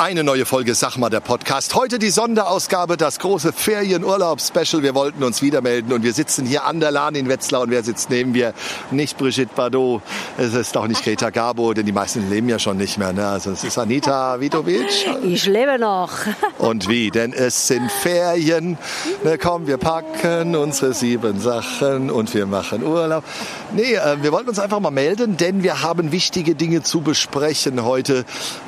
Eine neue Folge Sag mal der Podcast. Heute die Sonderausgabe, das große Ferienurlaubs-Special. Wir wollten uns wieder melden und wir sitzen hier an der Lahn in Wetzlar und wer sitzt neben mir? Nicht Brigitte Bardot, es ist auch nicht Greta Garbo, denn die meisten leben ja schon nicht mehr. Ne? Also es ist Anita Vidovic. Ich lebe noch. Und wie? Denn es sind Ferien. Na komm, wir packen unsere sieben Sachen und wir machen Urlaub. Nee, äh, wir wollten uns einfach mal melden, denn wir haben wichtige Dinge zu besprechen heute.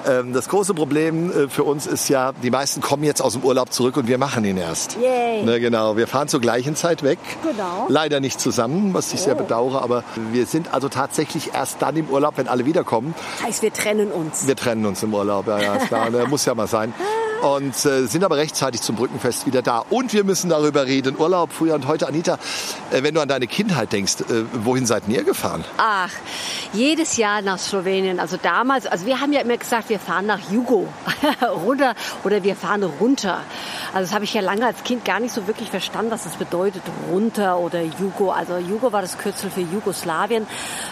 Ähm, das große Problem äh, für uns ist ja, die meisten kommen jetzt aus dem Urlaub zurück und wir machen ihn erst. Yay. Ne, genau, wir fahren zur gleichen Zeit weg. Genau. Leider nicht zusammen, was ich sehr bedauere, aber wir sind also tatsächlich erst dann im Urlaub, wenn alle wiederkommen. Das heißt, wir trennen uns. Wir trennen uns im Urlaub, ja, ja, klar, ne, muss ja mal sein. Und äh, sind aber rechtzeitig zum Brückenfest wieder da. Und wir müssen darüber reden. Urlaub früher und heute. Anita, äh, wenn du an deine Kindheit denkst, äh, wohin seid ihr gefahren? Ach, jedes Jahr nach Slowenien. Also damals, also wir haben ja immer gesagt, wir fahren nach Jugo runter oder wir fahren runter. Also das habe ich ja lange als Kind gar nicht so wirklich verstanden, was das bedeutet, runter oder Jugo. Also Jugo war das Kürzel für Jugoslawien.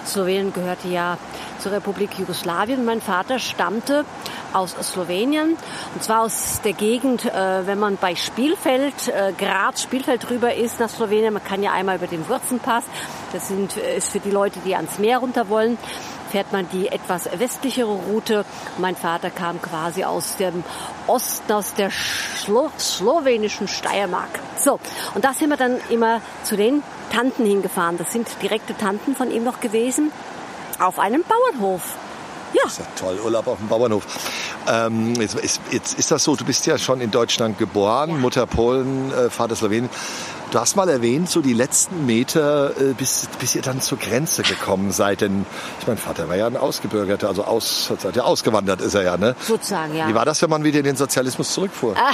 Slowenien gehörte ja zur Republik Jugoslawien. Mein Vater stammte aus Slowenien und zwar aus der Gegend, äh, wenn man bei Spielfeld, äh, Graz, Spielfeld drüber ist nach Slowenien. Man kann ja einmal über den Wurzenpass. Das sind, äh, ist für die Leute, die ans Meer runter wollen fährt man die etwas westlichere Route. Mein Vater kam quasi aus dem Osten, aus der Schlo slowenischen Steiermark. So, und da sind wir dann immer zu den Tanten hingefahren. Das sind direkte Tanten von ihm noch gewesen auf einem Bauernhof. Ja, Das ist ja toll, Urlaub auf dem Bauernhof. Ähm, jetzt, ist, jetzt ist das so, du bist ja schon in Deutschland geboren, Mutter Polen, äh, Vater Slowenien. Du hast mal erwähnt, so die letzten Meter, äh, bis, bis ihr dann zur Grenze gekommen seid. Denn ich mein Vater war ja ein Ausgebürgerter, also aus, ja, ausgewandert ist er ja. Ne? sozusagen, ja. Wie war das, wenn man wieder in den Sozialismus zurückfuhr?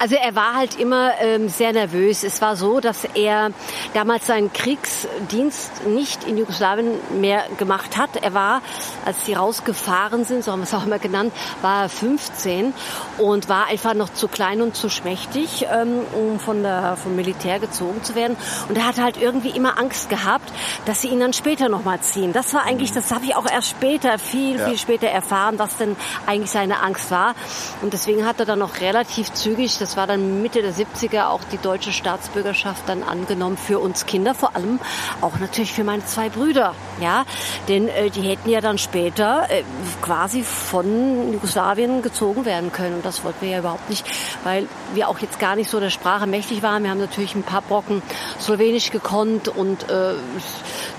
Also er war halt immer ähm, sehr nervös. Es war so, dass er damals seinen Kriegsdienst nicht in Jugoslawien mehr gemacht hat. Er war, als sie rausgefahren sind, so haben wir es auch immer genannt, war er 15 und war einfach noch zu klein und zu schmächtig, ähm, um von der, vom Militär gezogen zu werden. Und er hat halt irgendwie immer Angst gehabt, dass sie ihn dann später nochmal ziehen. Das war eigentlich, das habe ich auch erst später, viel, Ja. viel später erfahren, was denn eigentlich seine Angst war. Und deswegen hat er dann noch relativ zügig, das war dann Mitte der 70er, auch die deutsche Staatsbürgerschaft dann angenommen für uns Kinder, vor allem auch natürlich für meine zwei Brüder. Ja, denn äh, die hätten ja dann später äh, quasi von Jugoslawien gezogen werden können. Und das wollten wir ja überhaupt nicht, weil wir auch jetzt gar nicht so der Sprache mächtig waren. Wir haben natürlich ein paar Brocken Slowenisch gekonnt und äh,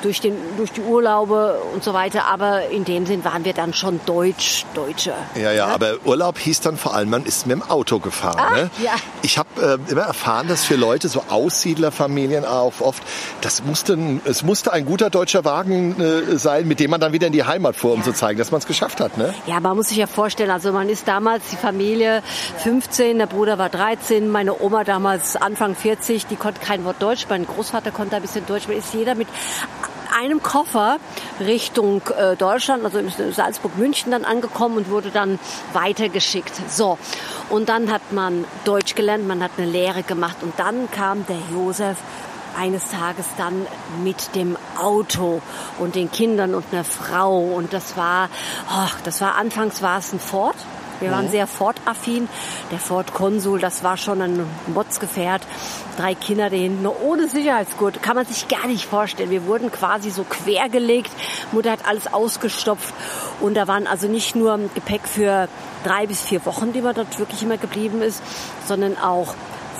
durch, den, durch die Urlaube und so weiter. Aber in dem Sinn waren wir dann schon Deutsch, Deutsche. Ja, ja, aber Urlaub hieß dann vor allem, man ist mit dem Auto gefahren. Ah, ne? ja. Ich habe äh, immer erfahren, dass für Leute, so Aussiedlerfamilien auch oft, das musste, es musste ein guter deutscher Wagen äh, sein, mit dem man dann wieder in die Heimat fuhr, um Ja. zu zeigen, dass man es geschafft hat. Ne? Ja, man muss sich ja vorstellen, also man ist damals die Familie 15, der Bruder war 13, meine Oma damals Anfang 40, die konnte kein Wort Deutsch, mein Großvater konnte ein bisschen Deutsch, man ist jeder mit einem Koffer Richtung äh, Deutschland, also in Salzburg, München dann angekommen und wurde dann weitergeschickt. So, und dann hat man Deutsch gelernt, man hat eine Lehre gemacht und dann kam der Josef eines Tages dann mit dem Auto und den Kindern und einer Frau und das war, ach, das war anfangs war es ein Ford. Wir waren sehr Ford-affin. Der Ford Konsul, das war schon ein Motzgefährt. Drei Kinder da hinten, ohne Sicherheitsgurt. Kann man sich gar nicht vorstellen. Wir wurden quasi so quergelegt. Mutter hat alles ausgestopft. Und da waren also nicht nur Gepäck für drei bis vier Wochen, die man dort wirklich immer geblieben ist, sondern auch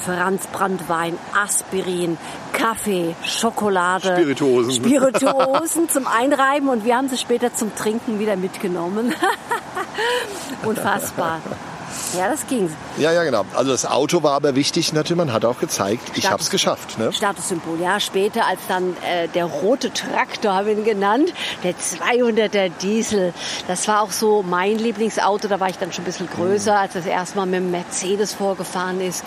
Franz Brandwein, Aspirin, Kaffee, Schokolade, Spirituosen. Spirituosen zum Einreiben und wir haben sie später zum Trinken wieder mitgenommen. Unfassbar. Ja, das ging. Ja, ja, genau. Also das Auto war aber wichtig, natürlich, man hat auch gezeigt, ich Status- habe es geschafft. Ne? Statussymbol. Ja, später als dann äh, der rote Traktor, haben wir ihn genannt, der 200er Diesel. Das war auch so mein Lieblingsauto. Da war ich dann schon ein bisschen größer, als das erste Mal mit dem Mercedes vorgefahren ist.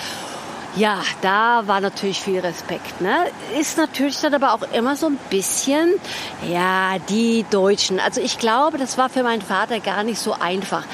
Ja, da war natürlich viel Respekt. Ne? Ist natürlich dann aber auch immer so ein bisschen, ja, die Deutschen. Also ich glaube, das war für meinen Vater gar nicht so einfach.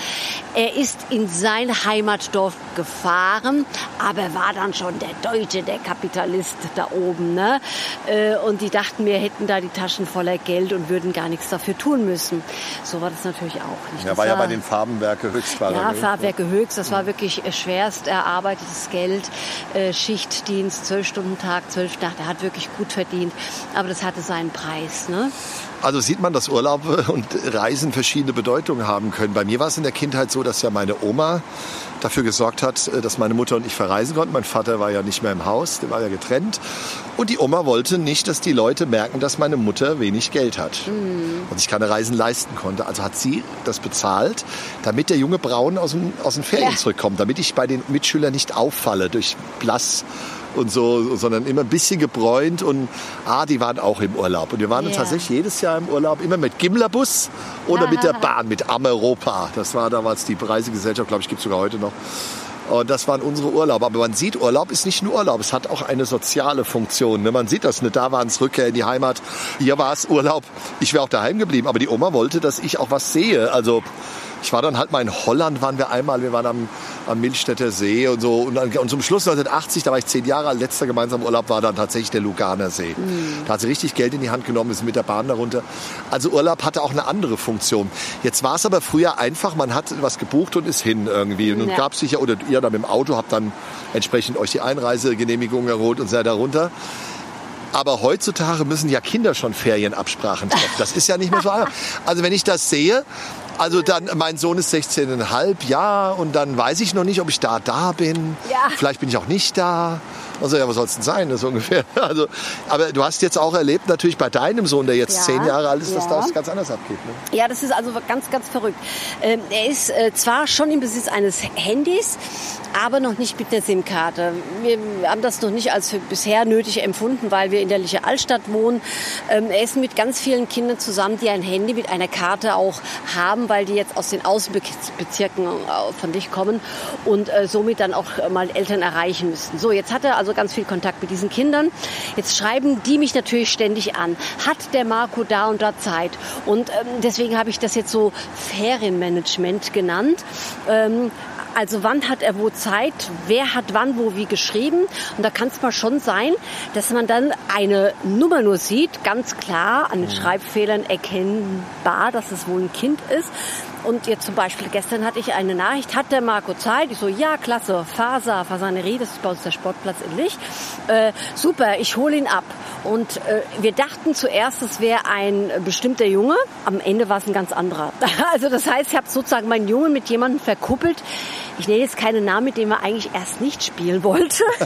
Er ist in sein Heimatdorf gefahren, aber er war dann schon der Deutsche, der Kapitalist da oben. Ne? Äh, und die dachten, wir hätten da die Taschen voller Geld und würden gar nichts dafür tun müssen. So war das natürlich auch nicht. Er war, ja bei den Farbenwerke Höchst. Ja, Farbenwerke Höchst, das war wirklich schwerst erarbeitetes Geld, äh, Schichtdienst, zwölf Stunden Tag, zwölf Nacht. Er hat wirklich gut verdient, aber das hatte seinen Preis. Ne? Also sieht man, dass Urlaub und Reisen verschiedene Bedeutungen haben können. Bei mir war es in der Kindheit so, dass ja meine Oma dafür gesorgt hat, äh, dass meine Mutter und ich verreisen konnten. Mein Vater war ja nicht mehr im Haus, der war ja getrennt. Und die Oma wollte nicht, dass die Leute merken, dass meine Mutter wenig Geld hat mhm. und sich keine Reisen leisten konnte. Also hat sie das bezahlt, damit der junge Braun aus, dem, aus den Ferien ja. zurückkommt, damit ich bei den Mitschülern nicht auffalle durch blass und so, sondern immer ein bisschen gebräunt und ah, die waren auch im Urlaub. Und wir waren yeah. tatsächlich jedes Jahr im Urlaub, immer mit Gimlerbus oder mit der Bahn, mit Ameropa. Das war damals die Reisegesellschaft, glaube ich, gibt es sogar heute noch. Und das waren unsere Urlaube. Aber man sieht, Urlaub ist nicht nur Urlaub, es hat auch eine soziale Funktion. Ne? Man sieht das nicht. Da war es Rückkehr in die Heimat. Hier war es Urlaub. Ich wäre auch daheim geblieben. Aber die Oma wollte, dass ich auch was sehe. Also ich war dann halt mal in Holland, waren wir einmal. Wir waren am am Milchstädter See und so. Und, und zum Schluss 1980, da war ich zehn Jahre alt, letzter gemeinsamer Urlaub war dann tatsächlich der Luganer See. Mhm. Da hat sie richtig Geld in die Hand genommen, ist mit der Bahn darunter. Also Urlaub hatte auch eine andere Funktion. Jetzt war es aber früher einfach, man hat was gebucht und ist hin irgendwie. Und ja. gab sich ja, oder ihr dann mit dem Auto habt dann entsprechend euch die Einreisegenehmigung erholt und seid da runter. Aber heutzutage müssen ja Kinder schon Ferienabsprachen treffen. Das ist ja nicht mehr so einfach. Also wenn ich das sehe, also dann, mein Sohn ist 16,5, ja, und dann weiß ich noch nicht, ob ich da da bin. Ja. Vielleicht bin ich auch nicht da. Also ja, was soll es denn sein, das ungefähr. Also, aber du hast jetzt auch erlebt, natürlich bei deinem Sohn, der jetzt ja, zehn Jahre alt ist, dass das ganz anders abgeht. Ne? Ja, das ist also ganz, ganz verrückt. Ähm, er ist äh, zwar schon im Besitz eines Handys, aber noch nicht mit der SIM-Karte. Wir haben das noch nicht als für bisher nötig empfunden, weil wir in der Liche Altstadt wohnen. Ähm, er ist mit ganz vielen Kindern zusammen, die ein Handy mit einer Karte auch haben, weil die jetzt aus den Außenbezirken äh, von dich kommen und äh, somit dann auch mal Eltern erreichen müssten. So, jetzt hat er also ganz viel Kontakt mit diesen Kindern. Jetzt schreiben die mich natürlich ständig an. Hat der Marco da und da Zeit? Und ähm, deswegen habe ich das jetzt so Ferienmanagement genannt. Ähm, also wann hat er wo Zeit, wer hat wann wo wie geschrieben. Und da kann es mal schon sein, dass man dann eine Nummer nur sieht, ganz klar an den mhm. Schreibfehlern erkennbar, dass es wohl ein Kind ist. Und jetzt zum Beispiel gestern hatte ich eine Nachricht, hat der Marco Zeit? Ich so, ja, klasse, Faser, Fasanerie, das ist bei uns der Sportplatz in Lich. Äh, super, ich hole ihn ab. Und äh, wir dachten zuerst, es wäre ein bestimmter Junge. Am Ende war es ein ganz anderer. Also das heißt, ich habe sozusagen meinen Jungen mit jemandem verkuppelt. Ich nenne jetzt keinen Namen, mit dem er eigentlich erst nicht spielen wollte. die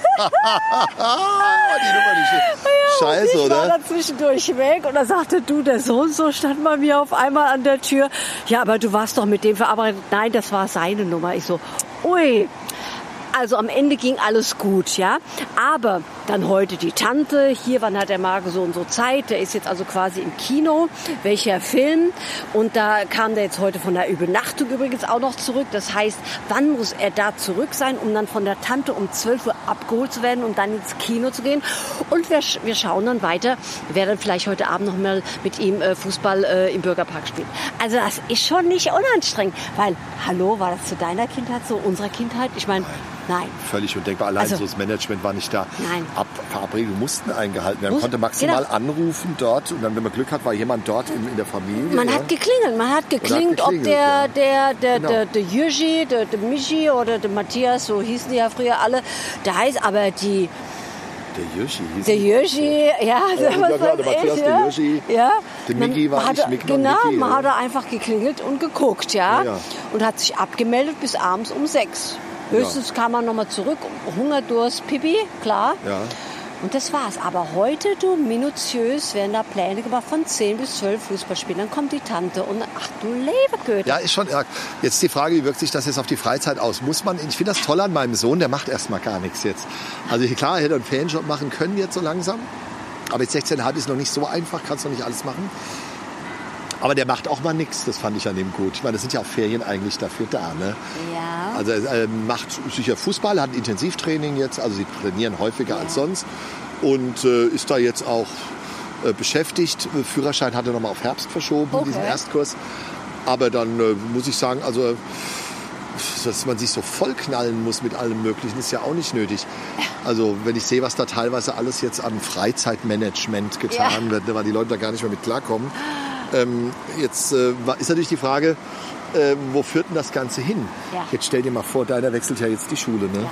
Nummer nicht scheiße, ich oder? war da zwischendurch weg und da sagte du, der Sohn so stand bei mir auf einmal an der Tür. Ja, aber du warst doch mit dem verabredet. Nein, das war seine Nummer. Ich so, ui, also am Ende ging alles gut, ja. Aber dann heute die Tante, hier, wann hat der Marco so und so Zeit? Der ist jetzt also quasi im Kino. Welcher Film? Und da kam der jetzt heute von der Übernachtung übrigens auch noch zurück. Das heißt, wann muss er da zurück sein, um dann von der Tante um 12 Uhr abgeholt zu werden und dann ins Kino zu gehen? Und wir, wir schauen dann weiter, wer dann vielleicht heute Abend noch mal mit ihm äh, Fußball äh, im Bürgerpark spielt. Also das ist schon nicht unanstrengend, weil, hallo, war das zu deiner Kindheit so, unserer Kindheit? Ich meine, Nein. Völlig undenkbar. Allein also, so das Management war nicht da. Nein. Ab Verabredungen mussten eingehalten werden. Man konnte maximal genau. anrufen dort und dann, wenn man Glück hat, war jemand dort in, in der Familie. Man ja? hat geklingelt. Man hat geklingelt, hat geklingelt ob der, ja. der, der, genau. der, der Jürgi, der, der Michi oder der Matthias, so hießen die ja früher alle, da heißt aber die der Yoshi hieß Der Yoshi, ja. ja, ja klar, der Matthias, der Yoshi. Ja. Der Mickey war hat, ich, Genau, Mickey, man ja. hat einfach geklingelt und geguckt, ja? ja. Und hat sich abgemeldet bis abends um sechs. Höchstens ja. kam man nochmal zurück, Hunger, Durst, Pipi, klar. Ja. Und das war's. Aber heute, du, minutiös werden da Pläne gemacht von 10 bis 12 Fußballspielen. Dann kommt die Tante und ach du Lebergöte. Ja, ist schon arg. Jetzt die Frage, wie wirkt sich das jetzt auf die Freizeit aus? Muss man, ich finde das toll an meinem Sohn, der macht erstmal gar nichts jetzt. Also klar, er hätte einen Fanjob machen können jetzt so langsam. Aber jetzt 16,5 ist noch nicht so einfach, kannst noch nicht alles machen. Aber der macht auch mal nichts, das fand ich an dem gut. Ich meine, das sind ja auch Ferien eigentlich dafür da, ne? Ja. Also er äh, macht sicher Fußball, hat ein Intensivtraining jetzt, also sie trainieren häufiger als sonst und äh, ist da jetzt auch äh, beschäftigt. Führerschein hat er nochmal auf Herbst verschoben, okay. diesen Erstkurs. Aber dann äh, muss ich sagen, also dass man sich so vollknallen muss mit allem Möglichen, ist ja auch nicht nötig. Also wenn ich sehe, was da teilweise alles jetzt an Freizeitmanagement getan ja. wird, weil die Leute da gar nicht mehr mit klarkommen. Ähm, jetzt äh, ist natürlich die Frage, äh, wo führt denn das Ganze hin? Ja. Jetzt stell dir mal vor, deiner wechselt ja jetzt die Schule. Ne? Ja.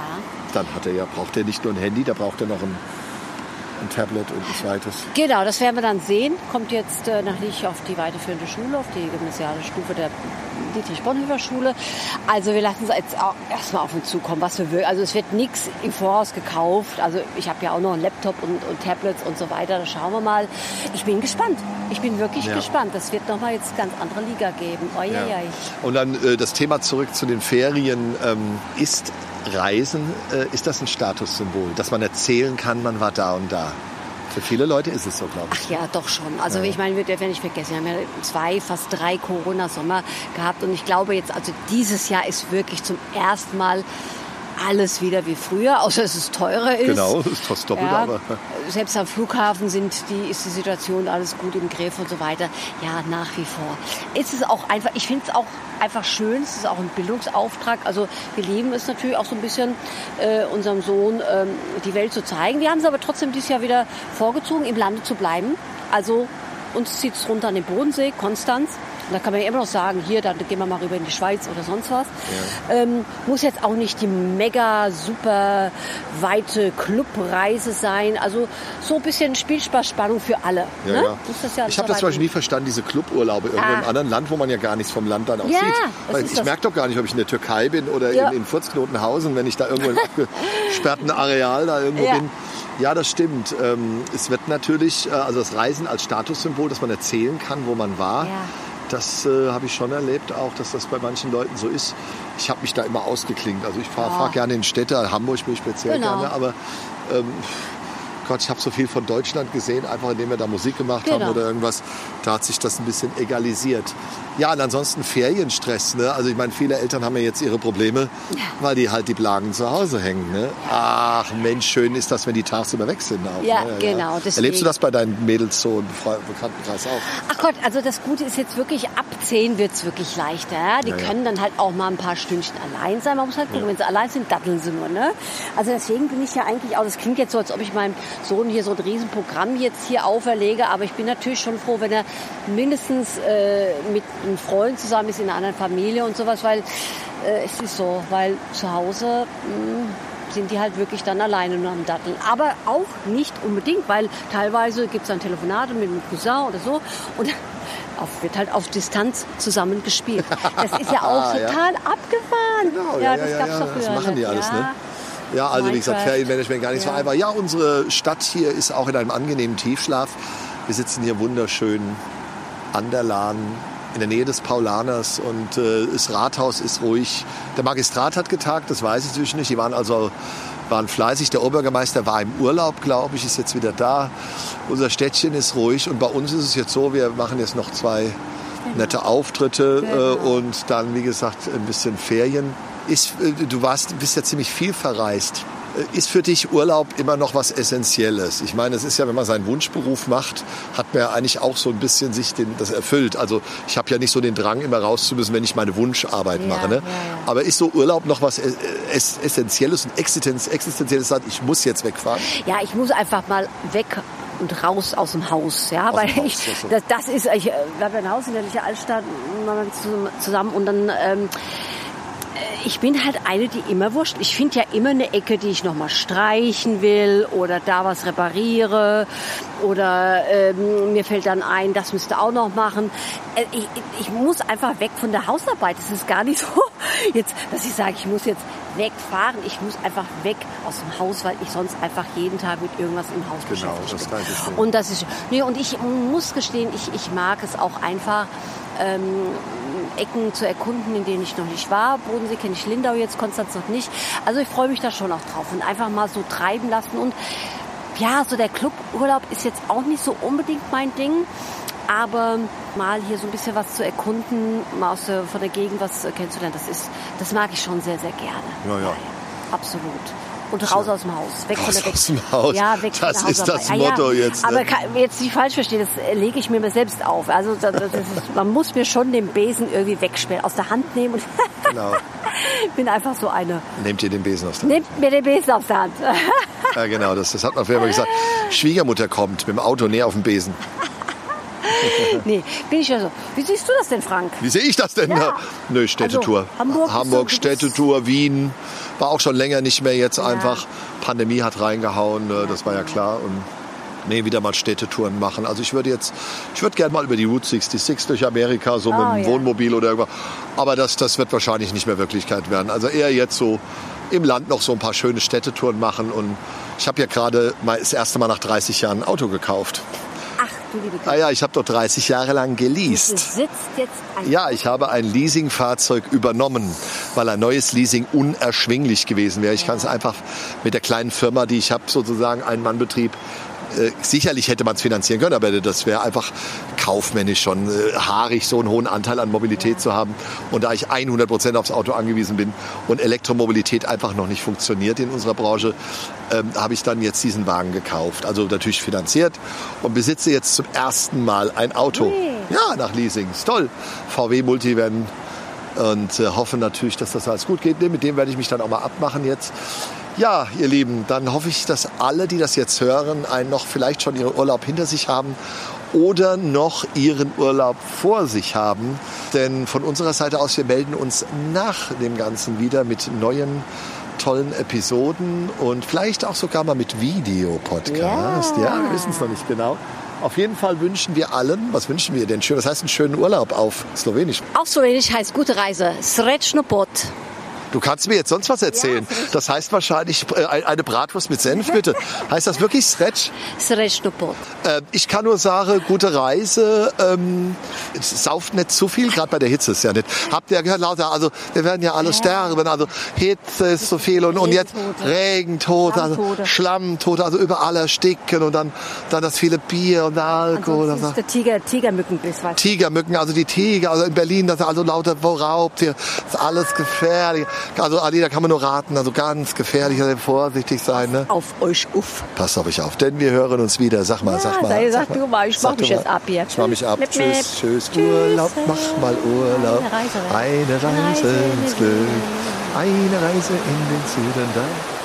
Dann hat er ja, braucht er nicht nur ein Handy, da braucht er noch ein ein Tablet und ein zweites. Genau, das werden wir dann sehen. Kommt jetzt äh, nach Lich auf die weiterführende Schule, auf die gymnasiale Stufe der Dietrich-Bonhoeffer Schule. Also wir lassen es jetzt auch erstmal auf uns zukommen, was wir will. Also es wird nichts im Voraus gekauft. Also ich habe ja auch noch einen Laptop und, und, Tablets und so weiter. Da schauen wir mal. Ich bin gespannt. Ich bin wirklich ja. gespannt. Das wird nochmal jetzt ganz andere Liga geben. Ja. Ja, und dann äh, das Thema zurück zu den Ferien. Ähm, ist Reisen, äh, ist das ein Statussymbol, dass man erzählen kann, man war da und da? Für viele Leute ist es so, glaube ich. Ach ja, doch schon. Also ja. ich meine, wir dürfen ja nicht vergessen, wir haben ja zwei, fast drei Corona-Sommer gehabt und ich glaube jetzt, also dieses Jahr ist wirklich zum ersten Mal alles wieder wie früher, außer dass es teurer ist. Genau, es kostet doppelt, ja, aber. Selbst am Flughafen sind die, ist die Situation alles gut im Griff und so weiter. Ja, nach wie vor. Es ist auch einfach, ich finde es auch einfach schön, es ist auch ein Bildungsauftrag. Also wir lieben es natürlich auch so ein bisschen, äh, unserem Sohn ähm, die Welt zu zeigen. Wir haben es aber trotzdem dieses Jahr wieder vorgezogen, im Lande zu bleiben. Also uns zieht es runter an den Bodensee, Konstanz. Und da kann man ja immer noch sagen, hier, dann gehen wir mal rüber in die Schweiz oder sonst was. Ja. Ähm, muss jetzt auch nicht die mega super weite Clubreise sein. Also so ein bisschen Spielspaß, Spannung für alle. Ja, ne? ja. ja ich habe das zum Beispiel nie verstanden, diese Cluburlaube irgendwo ah. im anderen Land, wo man ja gar nichts vom Land dann auch sieht. ich merke doch gar nicht, ob ich in der Türkei bin oder in, in Furzknotenhausen, wenn ich da irgendwo im abgesperrten Areal da irgendwo bin. Ja, das stimmt. Ähm, es wird natürlich, äh, also das Reisen als Statussymbol, dass man erzählen kann, wo man war. Das äh, habe ich schon erlebt, auch dass das bei manchen Leuten so ist. Ich habe mich da immer ausgeklingt. Also ich fahre ja. fahr gerne in Städte, Hamburg bin ich speziell genau. gerne, aber ähm, Gott, ich habe so viel von Deutschland gesehen, einfach indem wir da Musik gemacht genau. haben oder irgendwas. Da hat sich das ein bisschen egalisiert. Ja, und ansonsten Ferienstress. Ne? Also ich meine, viele Eltern haben ja jetzt ihre Probleme, weil die halt die Plagen zu Hause hängen. Ne? Ach Mensch, schön ist das, wenn die tagsüber weg sind. Auch, ja, ne? genau. Ja. Erlebst du das bei deinen Mädels so im Bekanntenkreis auch? Ach Gott, also das Gute ist jetzt wirklich, ab 10 wird es wirklich leichter. Ja? Die ja, können dann halt auch mal ein paar Stündchen allein sein. Man muss halt gucken, wenn sie allein sind, datteln sie nur. Ne? Also deswegen bin ich ja eigentlich auch, das klingt jetzt so, als ob ich meinem Sohn hier so ein Riesenprogramm jetzt hier auferlege, aber ich bin natürlich schon froh, wenn er mindestens äh, mit einem Freund zusammen ist, in einer anderen Familie und sowas, weil äh, es ist so, weil zu Hause mh, hm, sind die halt wirklich dann alleine nur am Datteln. Aber auch nicht unbedingt, weil teilweise gibt es dann Telefonate mit einem Cousin oder so und auf, wird halt auf Distanz zusammen gespielt. Das ist ja auch total ja. abgefahren. Genau, ja, ja, das gab's ja, doch früher. Das machen die alles, ne? Ja, also Minecraft. wie gesagt, Ferienmanagement gar nicht ja. so einfach. Ja, unsere Stadt hier ist auch in einem angenehmen Tiefschlaf. Wir sitzen hier wunderschön an der Lahn in der Nähe des Paulaners und äh, das Rathaus ist ruhig. Der Magistrat hat getagt, das weiß ich natürlich nicht. Die waren also waren fleißig. Der Oberbürgermeister war im Urlaub, glaube ich, ist jetzt wieder da. Unser Städtchen ist ruhig und bei uns ist es jetzt so, wir machen jetzt noch zwei nette Auftritte äh, genau. und dann, wie gesagt, ein bisschen Ferien. Ist, äh, du warst, bist ja ziemlich viel verreist. Äh, ist für dich Urlaub immer noch was Essentielles? Ich meine, es ist ja, wenn man seinen Wunschberuf macht, hat man ja eigentlich auch so ein bisschen sich den, das erfüllt. Also ich habe ja nicht so den Drang, immer raus zu müssen, wenn ich meine Wunscharbeit ja, mache. Ne? Ja, ja. Aber ist so Urlaub noch was Essentielles und Existenzielles? Sagt, ich muss jetzt wegfahren? Ja, ich muss einfach mal weg und raus aus dem Haus, ja, aus weil Haus, ich, das, das, ist, ich, wir haben ein Haus in der Altstadt zusammen und dann ähm, ich bin halt eine, die immer wurscht. Ich finde ja immer eine Ecke, die ich nochmal streichen will oder da was repariere oder ähm, mir fällt dann ein, das müsste auch noch machen. Äh, ich, ich muss einfach weg von der Hausarbeit. Es ist gar nicht so, jetzt, dass ich sage, ich muss jetzt wegfahren. Ich muss einfach weg aus dem Haus, weil ich sonst einfach jeden Tag mit irgendwas im Haus genau, beschäftigt bin. Und das ist, nee, und ich muss gestehen, ich, ich mag es auch einfach, ähm, Ecken zu erkunden, in denen ich noch nicht war. Bodensee kenne ich Lindau jetzt, Konstanz noch nicht. Also ich freue mich da schon auch drauf und einfach mal so treiben lassen. Und ja, so der Cluburlaub ist jetzt auch nicht so unbedingt mein Ding. Aber mal hier so ein bisschen was zu erkunden, mal aus der, von der Gegend was kennenzulernen, das ist, das mag ich schon sehr, sehr gerne. Ja, ja. Absolut. Und raus aus dem Haus. Weg Raus von der Weg aus dem Haus. Ja, weg Das von der ist das Hausarbeit. Ja, Motto ja. jetzt, ne? Aber kann, jetzt nicht falsch verstehen, das lege ich mir selbst auf. Also das, das ist, man muss mir schon den Besen irgendwie wegsperren, aus der Hand nehmen Genau. bin einfach so eine. Nehmt ihr den Besen aus der Hand? Nehmt mir den Besen aus der Hand. Ja, genau, das, das hat man früher mal gesagt. Schwiegermutter kommt mit dem Auto näher auf den Besen. nee, bin ich ja so. Wie siehst du das denn, Frank? Wie sehe ich das denn? Ja. Nö, Städtetour. Also, Hamburg Hamburg, Städtetour, Wien. War auch schon länger nicht mehr jetzt einfach. Pandemie hat reingehauen, äh, das war ja klar. Und nee, wieder mal Städtetouren machen. Also ich würde jetzt, ich würde gerne mal über die Route 66 durch Amerika, so mit Oh, dem ja. Wohnmobil oder irgendwas. Aber das, das wird wahrscheinlich nicht mehr Wirklichkeit werden. Also eher jetzt so im Land noch so ein paar schöne Städtetouren machen. Und ich habe ja gerade das erste Mal nach 30 Jahren ein Auto gekauft. Ah ja, ich habe doch 30 Jahre lang geleast. Ja, ich habe ein Leasingfahrzeug übernommen, weil ein neues Leasing unerschwinglich gewesen wäre. Ich kann es einfach mit der kleinen Firma, die ich habe, sozusagen ein Mannbetrieb. Äh, sicherlich hätte man es finanzieren können, aber das wäre einfach kaufmännisch schon äh, haarig, so einen hohen Anteil an Mobilität zu haben. Und da ich 100 Prozent aufs Auto angewiesen bin und Elektromobilität einfach noch nicht funktioniert in unserer Branche, ähm, habe ich dann jetzt diesen Wagen gekauft. Also natürlich finanziert und besitze jetzt zum ersten Mal ein Auto. Ui. Ja, nach Leasing. Ist toll. VW Multivan und äh, hoffe natürlich, dass das alles gut geht. Mit dem werde ich mich dann auch mal abmachen jetzt. Ja, ihr Lieben, dann hoffe ich, dass alle, die das jetzt hören, einen noch vielleicht schon ihren Urlaub hinter sich haben oder noch ihren Urlaub vor sich haben. Denn von unserer Seite aus, wir melden uns nach dem Ganzen wieder mit neuen tollen Episoden und vielleicht auch sogar mal mit Videopodcast. Ja, Ja. wir wissen es noch nicht genau. Auf jeden Fall wünschen wir allen, was wünschen wir denn schön? Was heißt einen schönen Urlaub auf Slowenisch? Auf Slowenisch heißt gute Reise. Srečno pot. Du kannst mir jetzt sonst was erzählen. Das heißt wahrscheinlich äh, eine Bratwurst mit Senf, bitte. Heißt das wirklich Stretch? Srečno pot. Äh, ich kann nur sagen, gute Reise. Ähm, sauft nicht zu viel, gerade bei der Hitze ist ja nicht. Habt ihr gehört, lauter, also wir werden ja alle sterben. Also Hitze ist so viel und, und jetzt Regentote. Regentote, also Schlammtote. Schlammtote, also überall ersticken und dann, dann das viele Bier und Alkohol. Ansonsten ist der Tiger, Tigermückenbiss, weißt du. Tigermücken, also die Tiger, also in Berlin, das ist also lauter Raubtier, das ist alles gefährlich. Also Adi, da kann man nur raten, also ganz gefährlich, also vorsichtig sein, ne? Auf euch uff. Passt auf euch auf, denn wir hören uns wieder. Sag mal, Ja, sag mal. sei- sag du mal, ich Sag mach mich jetzt ab hier. Ich mach mich ab. Mip, tschüss, mip. tschüss, Tschüss. Urlaub, mach mal Urlaub. Eine Reise. Eine Reise ins. Glück. Eine Reise in den Süden da.